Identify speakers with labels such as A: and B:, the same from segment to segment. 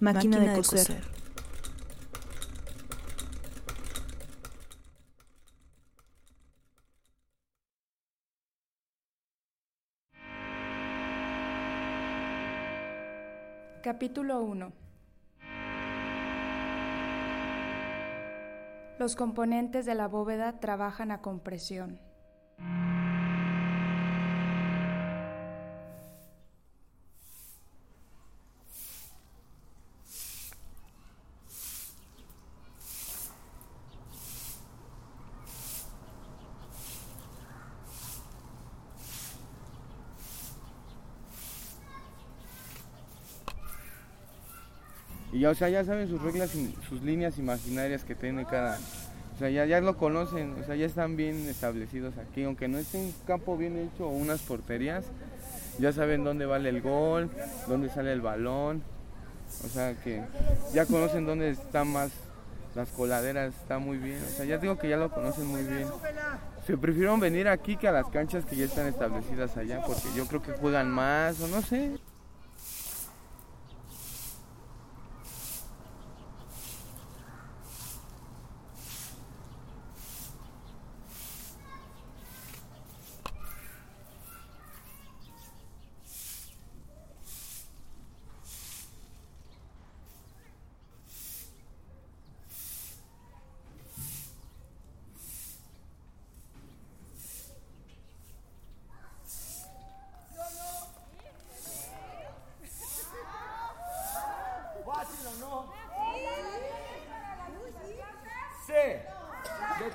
A: Máquina, de, coser.
B: Capítulo 1 Los componentes de la bóveda trabajan a compresión.
C: O sea, ya saben sus reglas y sus líneas imaginarias que tiene cada... O sea, ya, ya lo conocen, o sea, ya están bien establecidos aquí, aunque no esté un campo bien hecho o unas porterías, ya saben dónde vale el gol, dónde sale el balón, o sea que ya conocen dónde están más las coladeras, está muy bien, o sea, ya digo que ya lo conocen muy bien. Se prefirieron venir aquí que a las canchas que ya están establecidas allá, porque yo creo que juegan más, o no sé.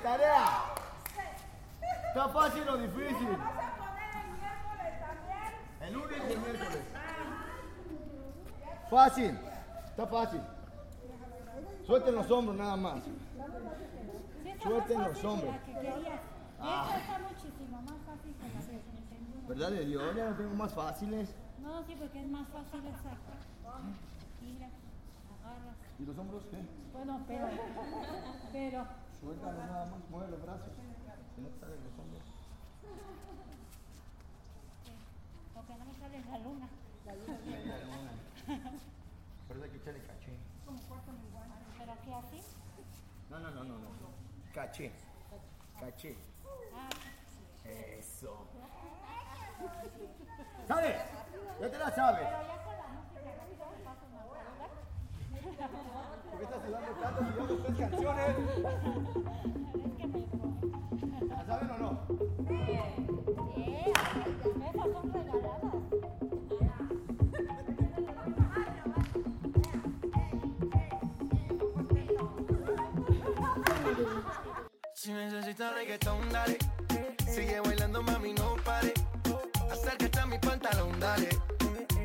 D: Tarea. ¿Está fácil o difícil? El lunes y el miércoles. Fácil. Está fácil. Suelten los hombros nada más. Suelten los hombros. Ah.
E: Esta está muchísimo más fácil que la que tengo.
D: ¿Verdad de Dios? Ya no tengo más fáciles.
E: No, sí, porque es más fácil esa. Mira, agarras.
D: ¿Y los hombros qué?
E: Bueno, pero, pero,
D: Suéltalo nada más. Mueve los brazos. Si no te salen los hombros.
E: porque no me sale la luna.
D: Pero hay que echarle caché.
E: Pero aquí así.
D: No, no, no, no, no. Caché. Caché.
E: Ah,
D: Eso. ¿Sabes? Ya te la sabes. ¿Por qué estás sudando tanto tres canciones? ¿La saben o no?
E: eh.
F: Si necesitas reggaetón, dale. Sigue bailando, mami, no pare. Acércate a mi pantalón, dale.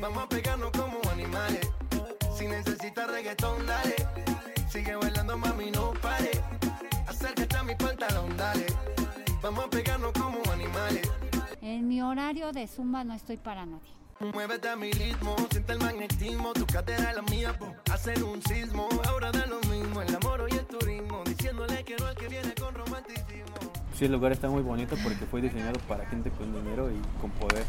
F: Vamos a pegarnos como animales. Si necesitas reggaetón, dale. Sigue bailando, mami, no pare. Acércate a mi pantalón, dale. Vamos a pegarnos como animales.
E: En mi horario de zumba no estoy para nadie.
F: Muévete a mi ritmo, siente el magnetismo, tu cadera es la mía, po. hacen un sismo, ahora da lo mismo, el amor y el turismo, diciéndole que no al que viene con romanticismo.
G: Sí, el lugar está muy bonito porque fue diseñado para gente con dinero y con poder.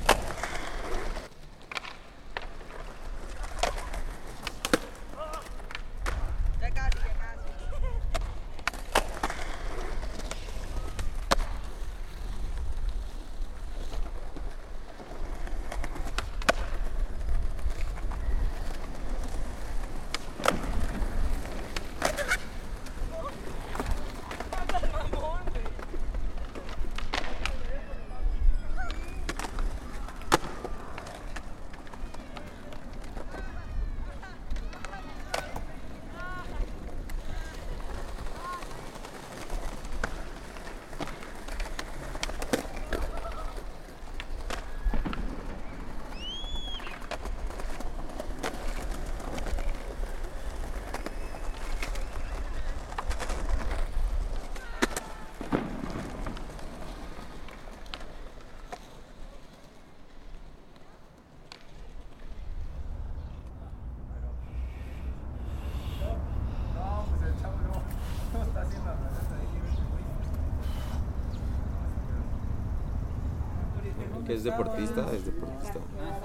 H: Que es deportista, es deportista.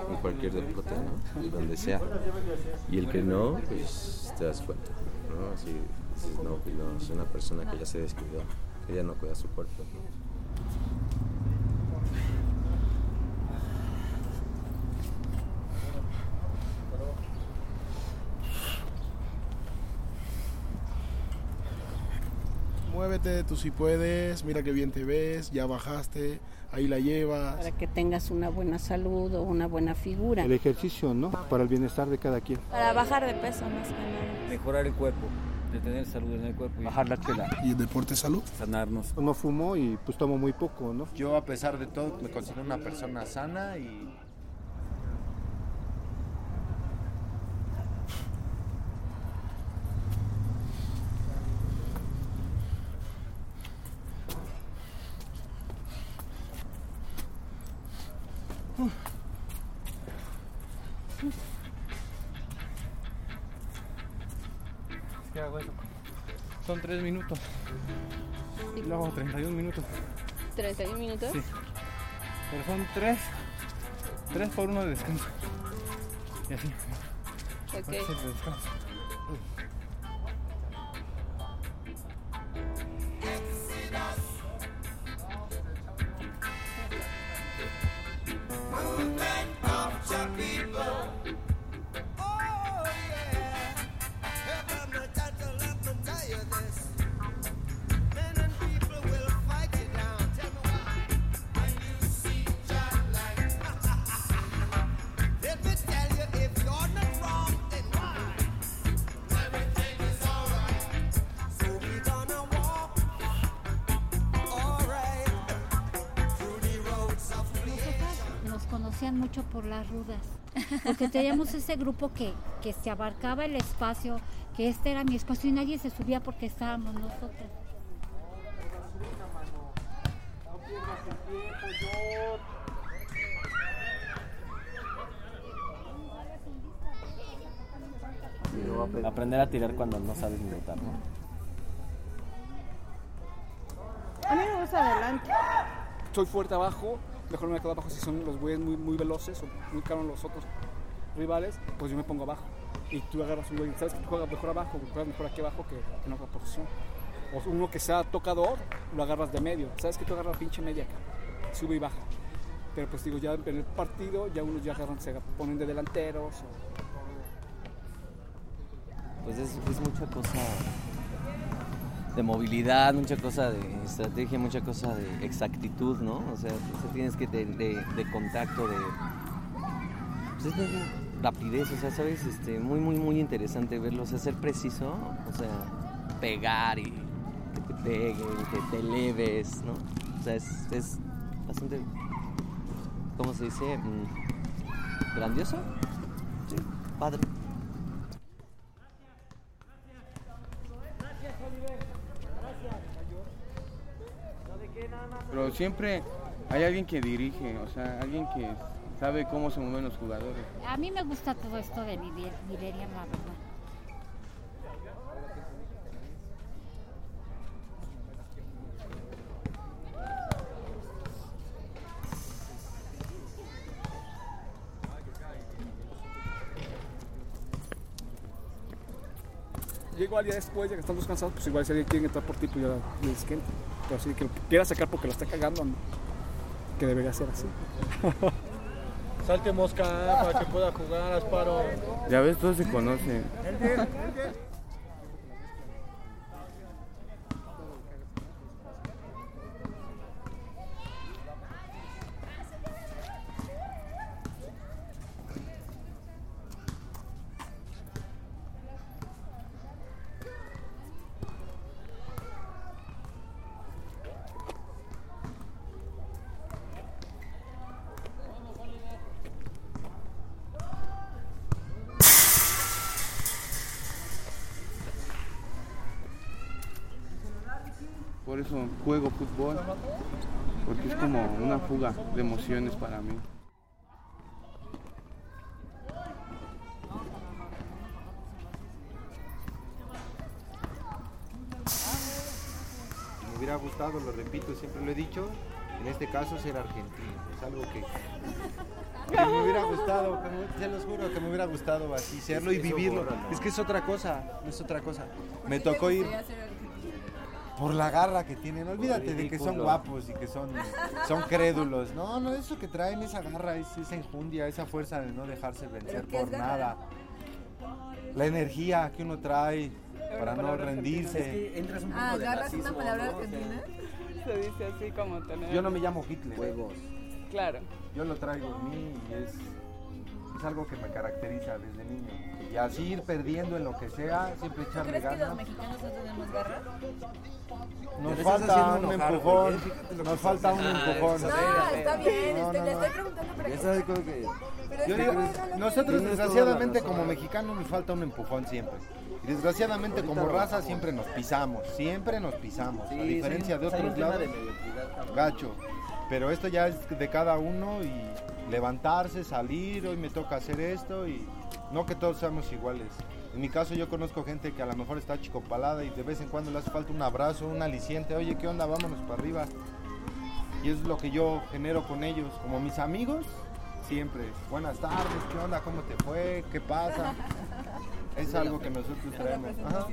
F: en cualquier deporte, ¿no? Y donde sea. Y el que no, pues te das cuenta, ¿no? Así no, pues no, es una persona que ya se descuidó, que ya no cuida su cuerpo.
I: Tú si puedes, mira que bien te ves, ya bajaste, ahí la llevas.
J: para que tengas una buena salud o una buena figura.
K: El ejercicio, ¿no? Para el bienestar de cada quien.
L: Para bajar de peso más que nada.
G: Mejorar el cuerpo, de tener salud en el cuerpo. Y
K: Bajar la chela.
I: ¿Y el deporte salud?
G: Sanarnos.
K: No fumo y pues tomo muy poco, ¿no?
M: Yo a pesar de todo me considero una persona sana y
C: ¿31 minutos? Sí. Pero son 3. 3 por 1 de descanso. Y así.
L: Ok.
E: Mucho por las rudas, porque teníamos ese grupo que, que se abarcaba el espacio, que este era mi espacio y nadie se subía porque estábamos nosotros.
G: Aprender a tirar cuando no sabes ni botar, ¿no?
J: A mí me gusta adelante.
N: soy fuerte abajo, mejor me quedo abajo si son los güeyes muy, muy veloces o muy caros los otros rivales, pues yo me pongo abajo. Y tú agarras un güey, sabes que tú juegas mejor abajo, juegas mejor aquí abajo que, en otra posición. O uno que sea tocador, lo agarras de medio. Sabes que tú agarras pinche media acá, sube y baja. Pero pues digo, ya en el partido, ya unos ya agarran, se ponen de delanteros.
O: Pues es, es mucha cosa de movilidad, mucha cosa de estrategia, mucha cosa de exactitud, ¿no? O sea, tienes que de, de- contacto, de pues es de rapidez, o sea, sabes, este, muy, muy, muy interesante verlo, o sea, ser preciso, o sea, pegar y que te peguen, que te eleves, ¿no? O sea, es, es bastante, ¿cómo se dice? Mm, ¿Grandioso? Sí, padre.
C: Siempre hay alguien que dirige, o sea, alguien que sabe cómo se mueven los jugadores.
E: A mí me gusta todo esto de vivir, Viverian, la verdad.
N: Ya igual ya después, ya que están descansados, pues igual si alguien quiere entrar por ti, pues ya les que. Pero así que lo quiera sacar porque lo está cagando, ¿no? que debería ser así.
D: Salte mosca para que pueda jugar, Asparo.
C: Ya ves, todos se conocen. Por eso juego fútbol, porque es como una fuga de emociones para mí.
M: me hubiera gustado, lo repito, siempre lo he dicho, en este caso ser argentino. Es algo que
P: que me hubiera gustado, que se los juro que me hubiera gustado así serlo y vivirlo.
Q: ¿no?
P: Es que es otra cosa, es otra cosa. Me tocó ir por la garra que tienen. Olvídate de que son guapos y que son, son crédulos. No, no, eso que traen, esa garra, es- esa enjundia, esa fuerza de no dejarse vencer
R: ¿Pero qué es
P: por
R: garra?
P: nada. La energía que uno trae para no rendirse.
R: Es que entras un poco
S: Ah, ¿agarras
R: racismo,
S: una palabra
R: ¿no? O sea,
S: argentina?
R: Se dice así como tener...
P: Yo no me llamo Hitler.
R: Huevos. Claro.
P: Yo lo traigo en mí y es, es algo que me caracteriza desde niño. Y así ir perdiendo en lo que sea, siempre echarle
S: ¿Crees que los
P: ganas.
S: mexicanos no tenemos garra?
P: Nos falta
Q: haciendo
P: un
Q: enojar,
P: empujón. Nos falta un empujón.
S: No, está bien,
P: No,
S: este,
P: no,
S: le estoy preguntando para que...
P: Yo digo, nosotros desgraciadamente como mexicanos nos falta un empujón siempre. Y desgraciadamente
Q: Ahorita
P: como raza siempre nos pisamos, siempre nos pisamos.
Q: Sí,
P: a diferencia
Q: sí,
P: de otros lados,
Q: de
P: gacho. Pero esto ya es de cada uno y levantarse, salir, hoy me toca hacer esto y no que todos seamos iguales. En mi caso yo conozco gente que a lo mejor está chicopalada y de vez en cuando le hace falta un abrazo, un aliciente, oye, ¿qué onda? Vámonos para arriba. Y es lo que yo genero con ellos, como mis amigos, siempre. Buenas tardes, ¿qué onda? ¿Cómo te fue? ¿Qué pasa? Es algo que nosotros traemos. Ajá.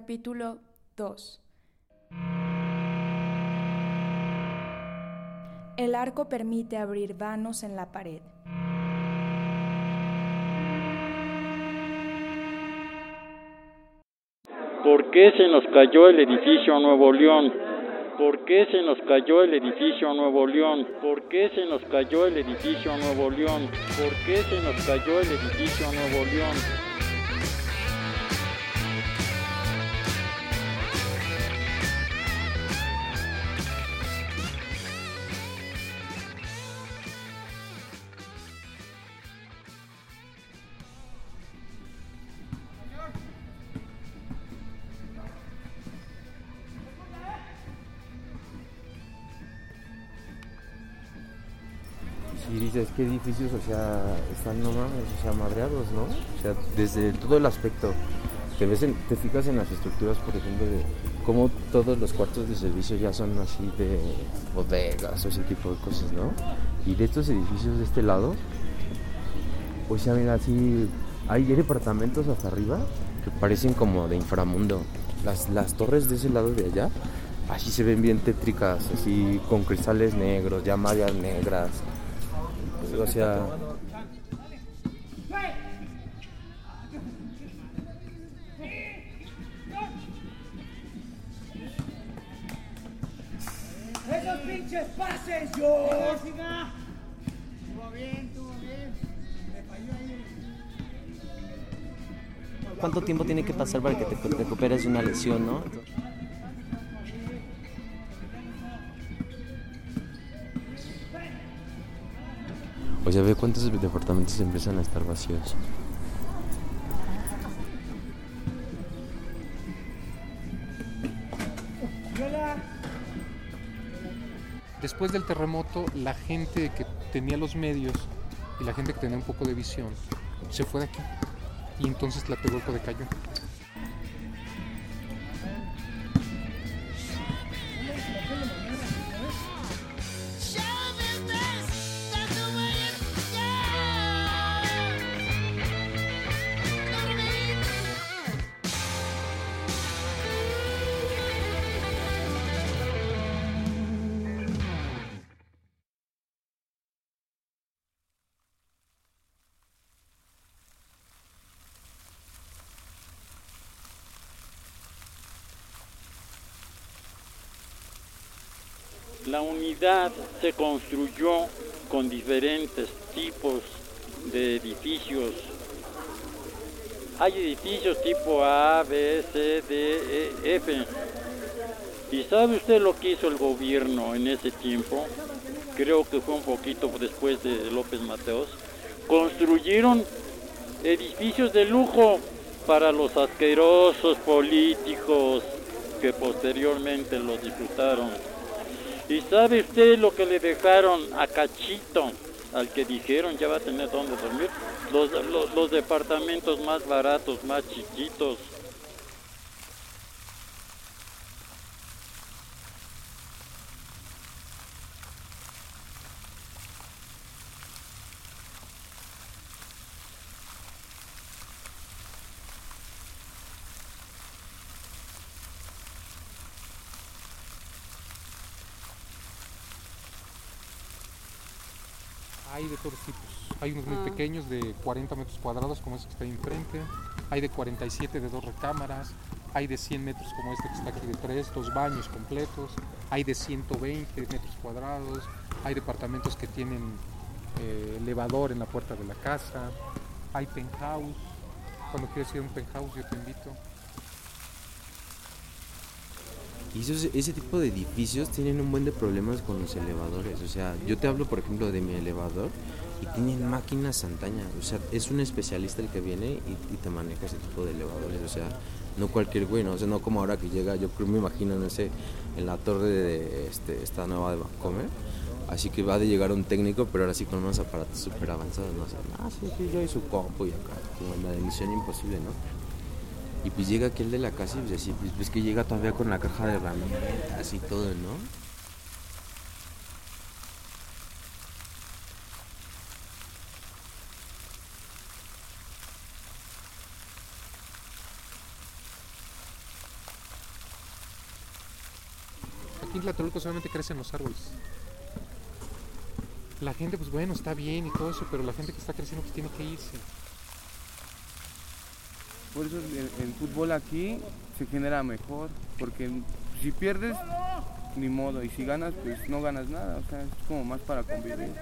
B: Capítulo 2 El arco permite abrir vanos en la pared.
T: ¿Por qué se nos cayó el edificio Nuevo León? ¿Por qué se nos cayó el edificio Nuevo León? ¿Por qué se nos cayó el edificio Nuevo León? ¿Por qué se nos cayó el edificio Nuevo León?
F: Y dices, qué edificios, o sea, están, no mames, o sea, madreados, ¿no? O sea, desde todo el aspecto. Te, ves en- te fijas en las estructuras, por ejemplo, de cómo todos los cuartos de servicio ya son así de bodegas o ese tipo de cosas, ¿no? Y de estos edificios de este lado, o sea, mira, así hay departamentos hasta arriba que parecen como de inframundo. Las, las torres de ese lado de allá, así se ven bien tétricas, así con cristales negros, mallas negras. O sea,
U: ¡Esos pinches pases, George! Estuvo bien, estuvo bien. Me falló ahí.
O: ¿Cuánto tiempo tiene que pasar para que te recuperes de una lesión, no?
F: O sea, ve cuántos departamentos empiezan a estar vacíos.
V: Después del terremoto, la gente que tenía los medios y la gente que tenía un poco de visión se fue de aquí. Y entonces Tlatelolco decayó.
T: La unidad se construyó con diferentes tipos de edificios. Hay edificios tipo A, B, C, D, E, F. ¿Y sabe usted lo que hizo el gobierno en ese tiempo? Creo que fue un poquito después de López Mateos. Construyeron edificios de lujo para los asquerosos políticos que posteriormente los disfrutaron. ¿Y sabe usted lo que le dejaron a Cachito? Al que dijeron ya va a tener dónde dormir. Los, los, los departamentos más baratos, más chiquitos.
V: Hay de todos tipos. Hay unos muy
L: Ah.
V: pequeños de 40 metros cuadrados como este que está ahí enfrente. Hay de 47 de dos recámaras. Hay de 100 metros como este que está aquí de tres, dos baños completos. Hay de 120 metros cuadrados. Hay departamentos que tienen eh, elevador en la puerta de la casa. Hay penthouse. Cuando quieres ir a un penthouse yo te invito.
F: Y ese tipo de edificios tienen un buen de problemas con los elevadores. O sea, yo te hablo, por ejemplo, de mi elevador y tienen máquinas antañas. O sea, es un especialista el que viene y, te maneja ese tipo de elevadores. O sea, no cualquier güey, ¿no? O sea, no como ahora que llega, yo creo, me imagino, no sé, en la torre de este, esta nueva de Vancomer. Así que va de llegar un técnico, pero ahora sí con unos aparatos súper avanzados, ¿no? O sea, ah, sí, sí, yo y su compu y acá, como en la de Imposible, ¿no? Y pues llega aquel de la casa y pues así, pues ves que llega todavía con la caja de herramientas y todo, ¿no?
V: Aquí en Tlatelolco solamente crecen los árboles. La gente, pues bueno, está bien y todo eso, pero la gente que está creciendo pues tiene que irse.
C: Por eso el, el fútbol aquí se genera mejor, porque si pierdes, ni modo, y si ganas, pues no ganas nada, o sea, es como más para convivir.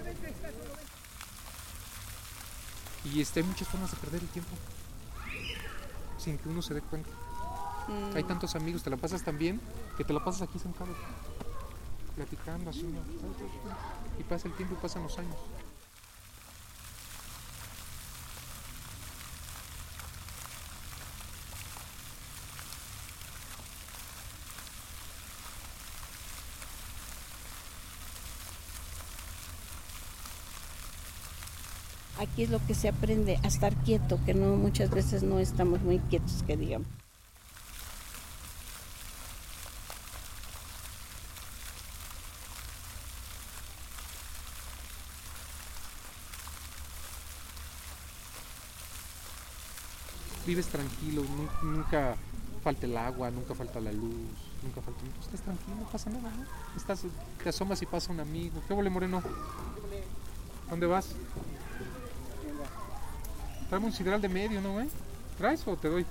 V: Y este, hay muchas formas de perder el tiempo. Sin que uno se dé cuenta.
L: Mm.
V: Hay tantos amigos, te la pasas tan bien que te la pasas aquí sentado. Platicando así. Y pasa el tiempo y pasan los años.
J: Aquí es lo que se aprende a estar quieto, que no muchas veces no estamos muy quietos, que digamos.
V: Vives tranquilo, nu- nunca falta el agua, nunca falta la luz, nunca falta... Estás tranquilo, no pasa nada, ¿no? Estás, te asomas y pasa un amigo. ¿Qué huele, Moreno? ¿Dónde vas? Traemos un sidral de medio, ¿no, güey? ¿Traes o te doy?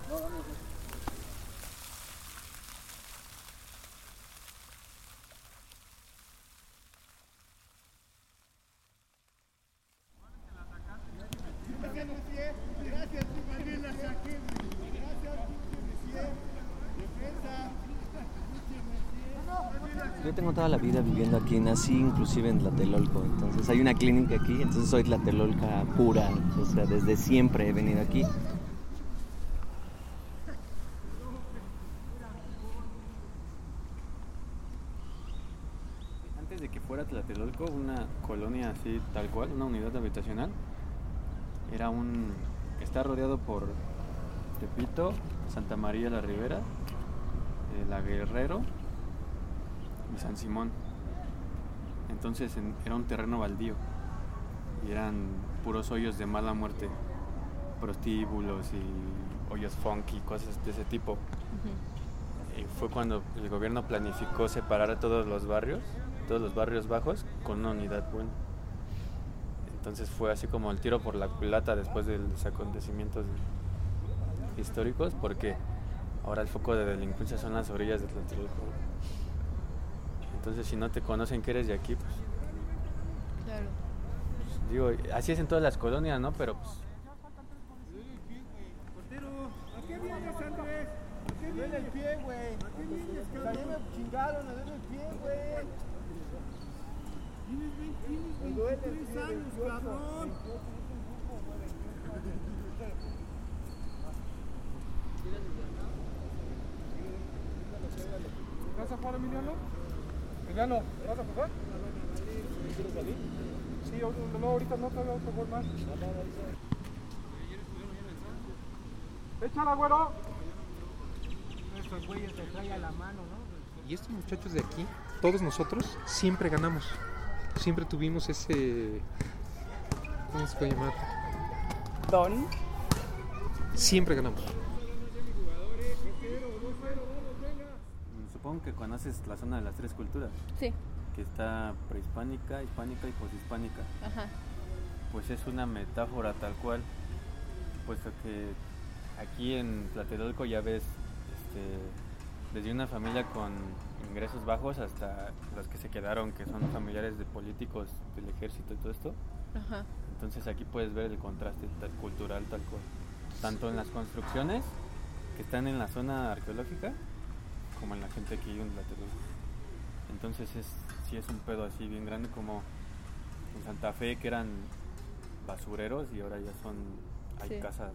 U: Gracias, Mariela Saquil. Gracias,
O: Yo tengo toda la vida viviendo nací inclusive en Tlatelolco, entonces hay una clínica aquí, entonces soy Tlatelolca pura, o sea, desde siempre he venido aquí.
G: Antes de que fuera Tlatelolco, una colonia así tal cual, una unidad habitacional, era un... está rodeado por Tepito, Santa María la Ribera, eh, La Guerrero y San Simón. Entonces en- era un terreno baldío y eran puros hoyos de mala muerte, prostíbulos y hoyos funky, cosas de ese tipo. Y fue cuando el gobierno planificó separar a todos los barrios, todos los barrios bajos, con una unidad buena. Entonces fue así como el tiro por la culata después de los acontecimientos históricos, porque ahora el foco de delincuencia son las orillas de Tlatelolco. Entonces si no te conocen que eres de aquí, pues
L: Claro.
G: digo, así es en todas las colonias, ¿no? Pero pues
U: ¿A qué vienes, Andrés? ¿A qué vienes? el pie, güey. ¿A qué vienes, cabrón? También me chingaron, me duele el pie, güey. Tienes 20, 23 años, cabrón.
V: ¿Vas a jugar, Emiliano? Emiliano, ¿vas a jugar? ¿Quieres salir? Sí, no, ahorita no, todavía otro gol más. ¡Échala, güero!
U: Estos güeyes te traen a la mano, ¿no?
V: Y estos muchachos de aquí, todos nosotros, siempre ganamos. Siempre tuvimos ese... ¿Cómo se puede llamar?
R: Don.
V: Siempre ganamos.
G: Que conoces la zona de las tres culturas.
R: Sí.
G: Que está prehispánica, hispánica y poshispánica.
R: Ajá.
G: Pues es una metáfora tal cual, puesto que aquí en Tlatelolco ya ves este, desde una familia con ingresos bajos hasta los que se quedaron, que son familiares de políticos del ejército y todo esto.
R: Ajá.
G: Entonces aquí puedes ver el contraste tal- cultural tal cual. Tanto en las construcciones que están en la zona arqueológica, como en la gente que vive en Tlatelolco. Entonces es, sí es un pedo así bien grande como en Santa Fe que eran basureros y ahora ya son, hay
R: Sí.
G: casas,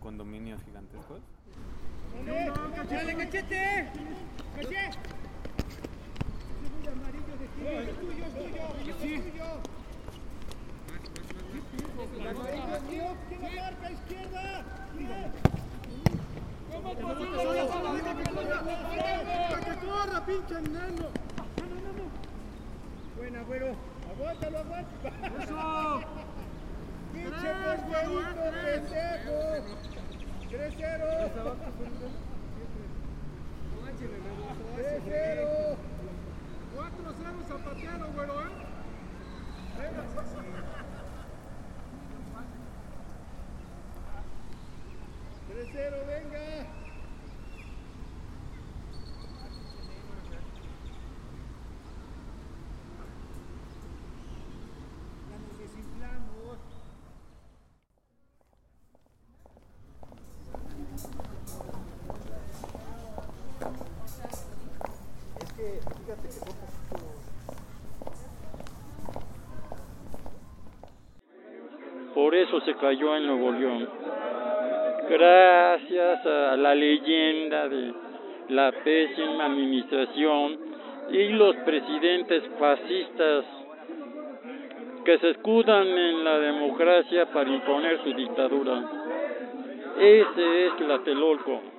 G: condominios gigantescos.
U: ¡Cachale, cachete! ¡Caché! Es tuyo, es tuyo, es tuyo. El amarillo es mío, ¿quién marca izquierda? ¿Cómo posible? ¡Para que. Buena, güero. Aguántalo, aguántalo. ¡Eso! ¡Pinche porterito, pendejo! 3-0. 3-0. 4-0 Zapatero, güero, ¿eh? Venga. ¡3-0, venga! Ya nos desinflamos.
V: Es que, fíjate que fue poquito...
T: Por eso se cayó en Nuevo León. Gracias a la leyenda de la pésima administración y los presidentes fascistas que se escudan en la democracia para imponer su dictadura. Ese es Tlatelolco.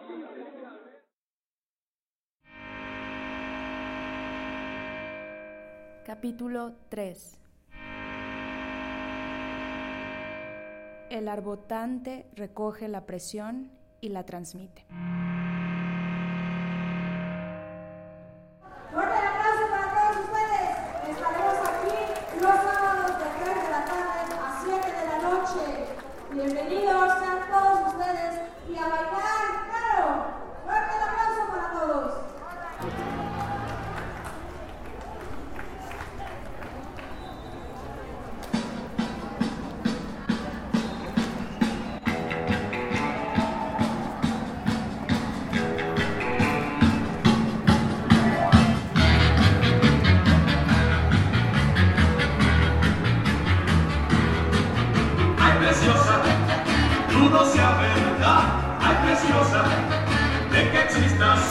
B: Capítulo 3 El arbotante recoge la presión y la transmite.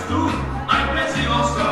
W: Tú. Ay, preciosa.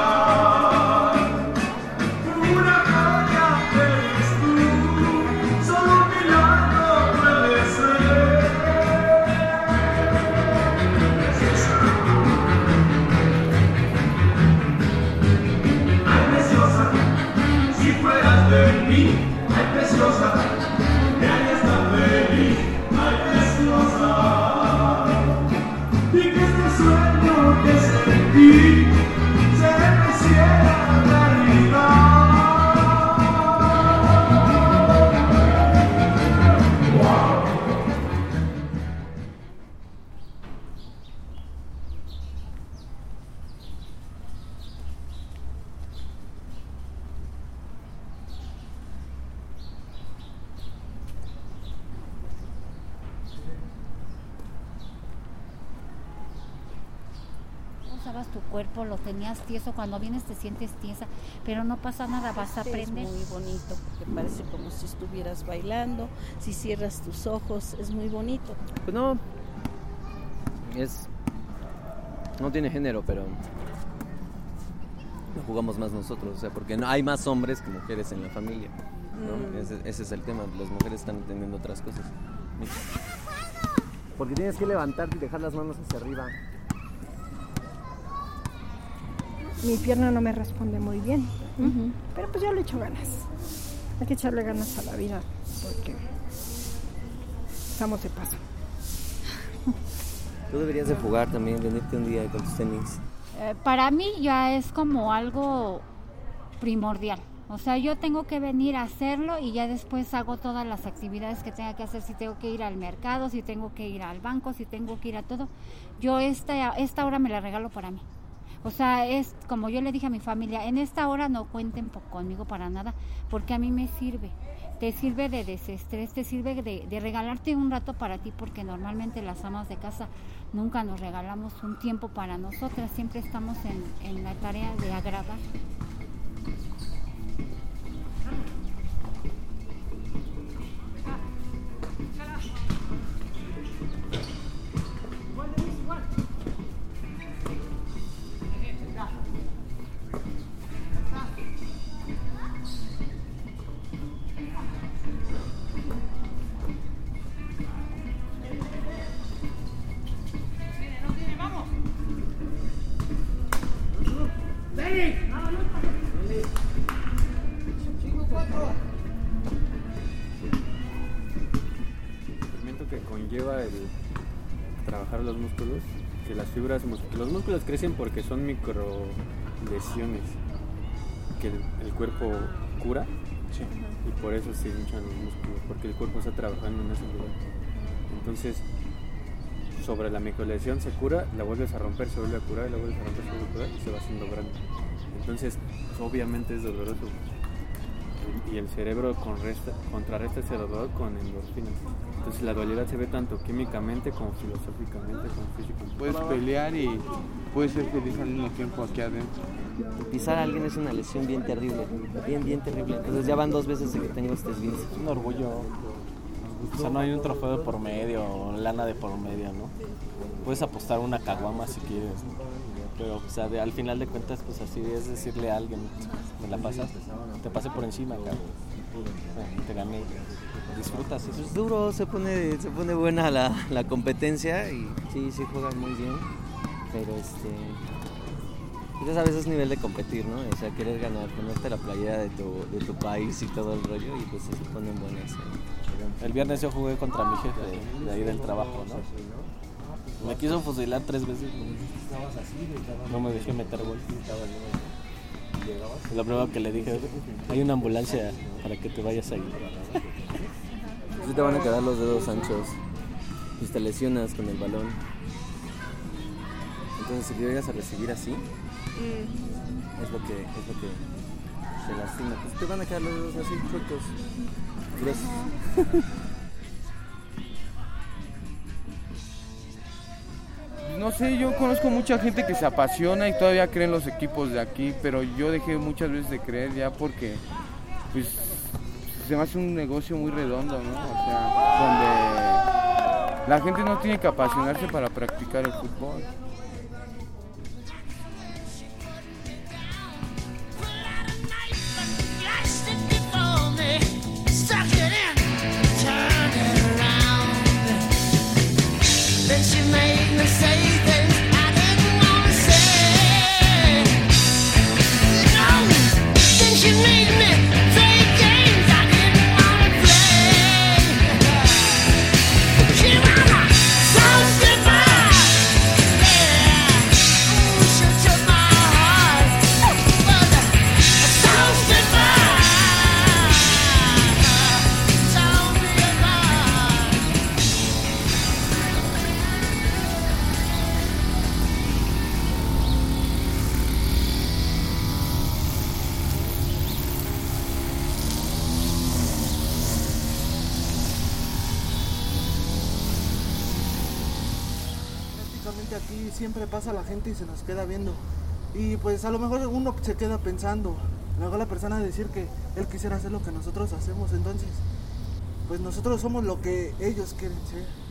E: Usabas tu cuerpo, lo tenías tieso, cuando vienes te sientes tiesa, pero no pasa nada, vas a
J: Este
E: aprender.
J: Es muy bonito, porque parece como si estuvieras bailando. Si cierras tus ojos, es muy bonito.
O: Pues no. Es. No tiene género, pero. lo jugamos más nosotros, o sea, porque no hay más hombres que mujeres en la familia. ¿no?
X: Mm.
O: Ese, ese es el tema, las mujeres están entendiendo otras cosas. Porque tienes que levantarte y dejar las manos hacia arriba.
X: Mi pierna no me responde muy bien, pero pues yo le echo ganas. Hay que echarle ganas a la vida porque estamos de paso.
O: Tú deberías de jugar también, venirte un día con tus tenis.
E: Eh, para mí ya es como algo primordial. O sea, yo tengo que venir a hacerlo y ya después hago todas las actividades que tenga que hacer. Si tengo que ir al mercado, si tengo que ir al banco, si tengo que ir a todo. Yo esta, esta hora me la regalo para mí. O sea, es como yo le dije a mi familia, en esta hora no cuenten conmigo para nada, porque a mí me sirve. Te sirve de desestrés, te sirve de, de regalarte un rato para ti, porque normalmente las amas de casa nunca nos regalamos un tiempo para nosotras, siempre estamos en, en la tarea de agradar.
G: Movimiento que conlleva el trabajar los músculos, que las fibras, que los músculos crecen porque son micro lesiones que el, el cuerpo cura y por eso se hinchan los músculos, porque el cuerpo está trabajando en ese lugar. Entonces, sobre la microlesión se cura, la vuelves a romper, se vuelve a curar, la vuelves a romper, se vuelve a curar y se va haciendo grande. Entonces, obviamente es doloroso. Y- el cerebro contrarresta, contrarresta ese dolor con endorfinas. Entonces la dualidad se ve tanto químicamente como filosóficamente como físicamente.
C: Puedes pelear y puedes ser feliz al mismo tiempo aquí adentro.
O: Pisar a alguien es una lesión bien terrible, bien, bien terrible. Entonces ya van dos veces de que tengo este esguince.
Y: un orgullo. O sea, no hay un trofeo de por medio, o lana de por medio, ¿no? Puedes apostar una caguama si quieres, ¿no? Pero, o sea, de- al final de cuentas, pues así es decirle a alguien, me la pasas, te pasé por encima, cabrón. Te gané. Disfrutas eso.
O: Es duro, se pone, se pone buena la, la competencia y sí, sí juegan muy bien. Pero este. pues ya sabes, es nivel de competir, ¿no? O sea, querer ganar, ponerte la playera de tu, de tu país y todo el rollo y pues se ponen buenas.
Y: El viernes yo jugué contra mi jefe de, de ahí del trabajo, ¿no? Me quiso fusilar tres veces. No me dejé meter gol. Y Lo primero que le dije, hay una ambulancia para que te vayas ahí.
O: Sí te van a quedar los dedos anchos y te lesionas con el balón. Entonces si llegas a recibir así, es lo que, es lo que te lastima. Pues te van a quedar los dedos así chuecos, gruesos.
C: No sé, yo conozco mucha gente que se apasiona y todavía cree en los equipos de aquí, pero yo dejé muchas veces de creer ya porque pues se me hace un negocio muy redondo, ¿no? O sea, donde la gente no tiene que apasionarse para practicar el fútbol.
Z: Aquí siempre pasa la gente y se nos queda viendo. Y pues a lo mejor uno se queda pensando, luego la persona decir que él quisiera hacer lo que nosotros hacemos, entonces pues nosotros somos lo que ellos quieren ser.